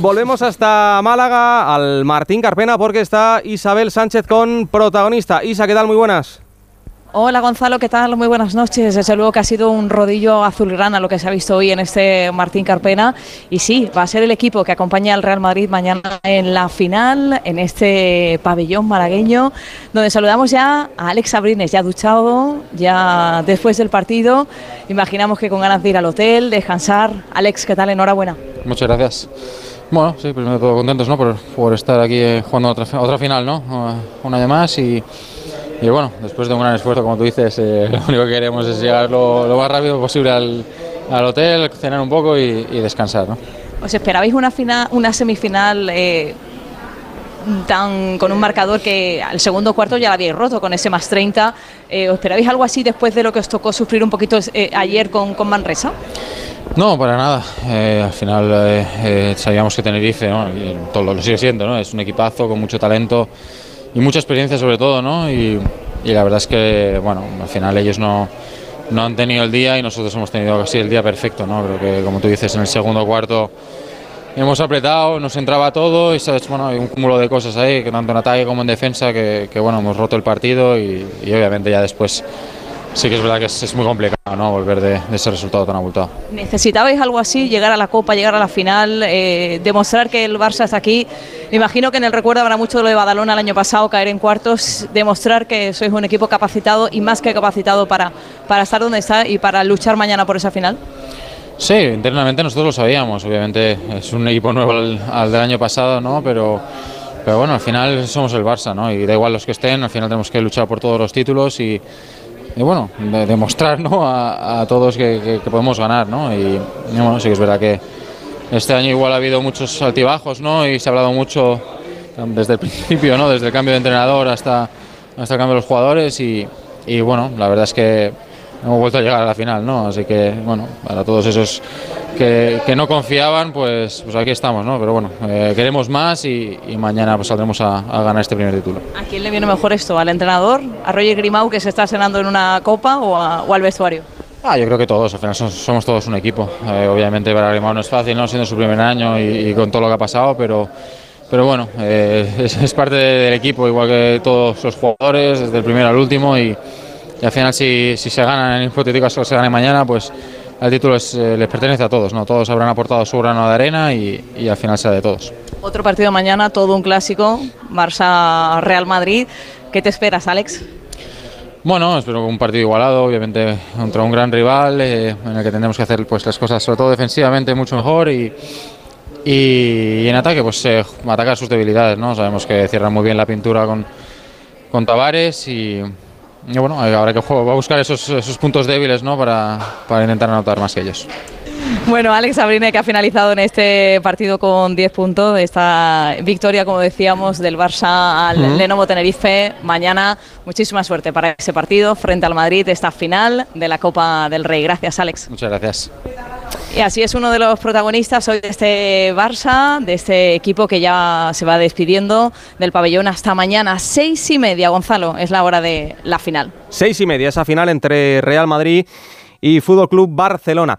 volvemos hasta Málaga, al Martín Carpena, porque está Isabel Sánchez con protagonista. Isa, ¿qué tal? Muy buenas. Hola Gonzalo, ¿qué tal? Muy buenas noches. Desde luego que ha sido un rodillo azulgrana lo que se ha visto hoy en este Martín Carpena. Y sí, va a ser el equipo que acompaña al Real Madrid mañana en la final, en este pabellón malagueño, donde saludamos ya a Alex Abrines, ya duchado, ya después del partido. Imaginamos que con ganas de ir al hotel, descansar. Alex, ¿qué tal? Enhorabuena. Muchas gracias. Bueno, sí, primero de todo contentos ¿no? por, por estar aquí eh, jugando otra, otra final, ¿no? Una de más y y bueno, después de un gran esfuerzo, como tú dices, eh, lo único que queremos es llegar lo, más rápido posible al, al, hotel, cenar un poco y, descansar. ¿no? ¿Os esperabais una, final, una semifinal eh, tan, con un marcador que al segundo cuarto ya la habíais roto con ese más 30? Eh, ¿Os esperabais algo así después de lo que os tocó sufrir un poquito ayer con, con Manresa? No, para nada. al final sabíamos que Tenerife, ¿no? y todo lo sigue siendo, ¿no? es un equipazo con mucho talento y mucha experiencia sobre todo, ¿no? Y, la verdad es que, bueno, al final ellos no, no han tenido el día y nosotros hemos tenido casi el día perfecto, ¿no? Creo que, como tú dices, en el segundo cuarto hemos apretado, nos entraba todo y, ¿sabes? Bueno, hay un cúmulo de cosas ahí, tanto en ataque como en defensa, que, bueno, hemos roto el partido y obviamente ya después sí que es verdad que es, muy complicado ¿no? volver de, ese resultado tan abultado. ¿Necesitabais algo así, llegar a la Copa, llegar a la final, eh, demostrar que el Barça está aquí? Me imagino que en el recuerdo habrá mucho de lo de Badalona el año pasado, caer en cuartos, demostrar que sois un equipo capacitado y más que capacitado para, para estar donde está y para luchar mañana por esa final. Sí, internamente nosotros lo sabíamos, obviamente es un equipo nuevo al, del año pasado, ¿no? pero... Pero bueno, al final somos el Barça, ¿no? Y da igual los que estén, al final tenemos que luchar por todos los títulos y, y bueno, demostrar ¿no? a, todos que, podemos ganar. ¿no? Y, bueno, sí que es verdad que este año igual ha habido muchos altibajos ¿no? y se ha hablado mucho desde el principio, ¿no? desde el cambio de entrenador hasta, hasta el cambio de los jugadores y, y bueno, la verdad es que hemos vuelto a llegar a la final, ¿no? Así que, bueno, para todos esos que, que no confiaban, pues, pues aquí estamos, ¿no? Pero bueno, eh, queremos más y, y, mañana pues saldremos a, a, ganar este primer título. ¿A quién le viene mejor esto? ¿Al entrenador? ¿A Roger Grimau que se está cenando en una copa o, o al vestuario? Ah, yo creo que todos, al final somos, todos un equipo. Eh, obviamente para Grimau no es fácil, ¿no? Siendo su primer año y, y con todo lo que ha pasado, pero pero bueno, eh, es, es, parte del equipo, igual que todos los jugadores, desde el primero al último, y, y al final si, si se ganan en hipotético caso se gane mañana, pues el título es, eh, les pertenece a todos, ¿no? Todos habrán aportado su grano de arena y, y al final será de todos. Otro partido mañana, todo un clásico, Barça-Real Madrid. ¿Qué te esperas, Alex? Bueno, espero un partido igualado, obviamente contra un gran rival eh, en el que tendremos que hacer pues las cosas, sobre todo defensivamente, mucho mejor y, y, y en ataque, pues eh, atacar sus debilidades, ¿no? Sabemos que cierran muy bien la pintura con, con Tavares y, y bueno, habrá que va a buscar esos, esos puntos débiles ¿no? para, para, intentar anotar más que ellos. Bueno, Alex Abrine que ha finalizado en este partido con 10 puntos, esta victoria, como decíamos, del Barça al uh -huh. Lenovo Tenerife. Mañana muchísima suerte para ese partido frente al Madrid, esta final de la Copa del Rey. Gracias, Alex. Muchas gracias. Y así es uno de los protagonistas hoy de este Barça, de este equipo que ya se va despidiendo del pabellón hasta mañana, seis y media, Gonzalo, es la hora de la final. Seis y media, esa final entre Real Madrid y Fútbol Club Barcelona.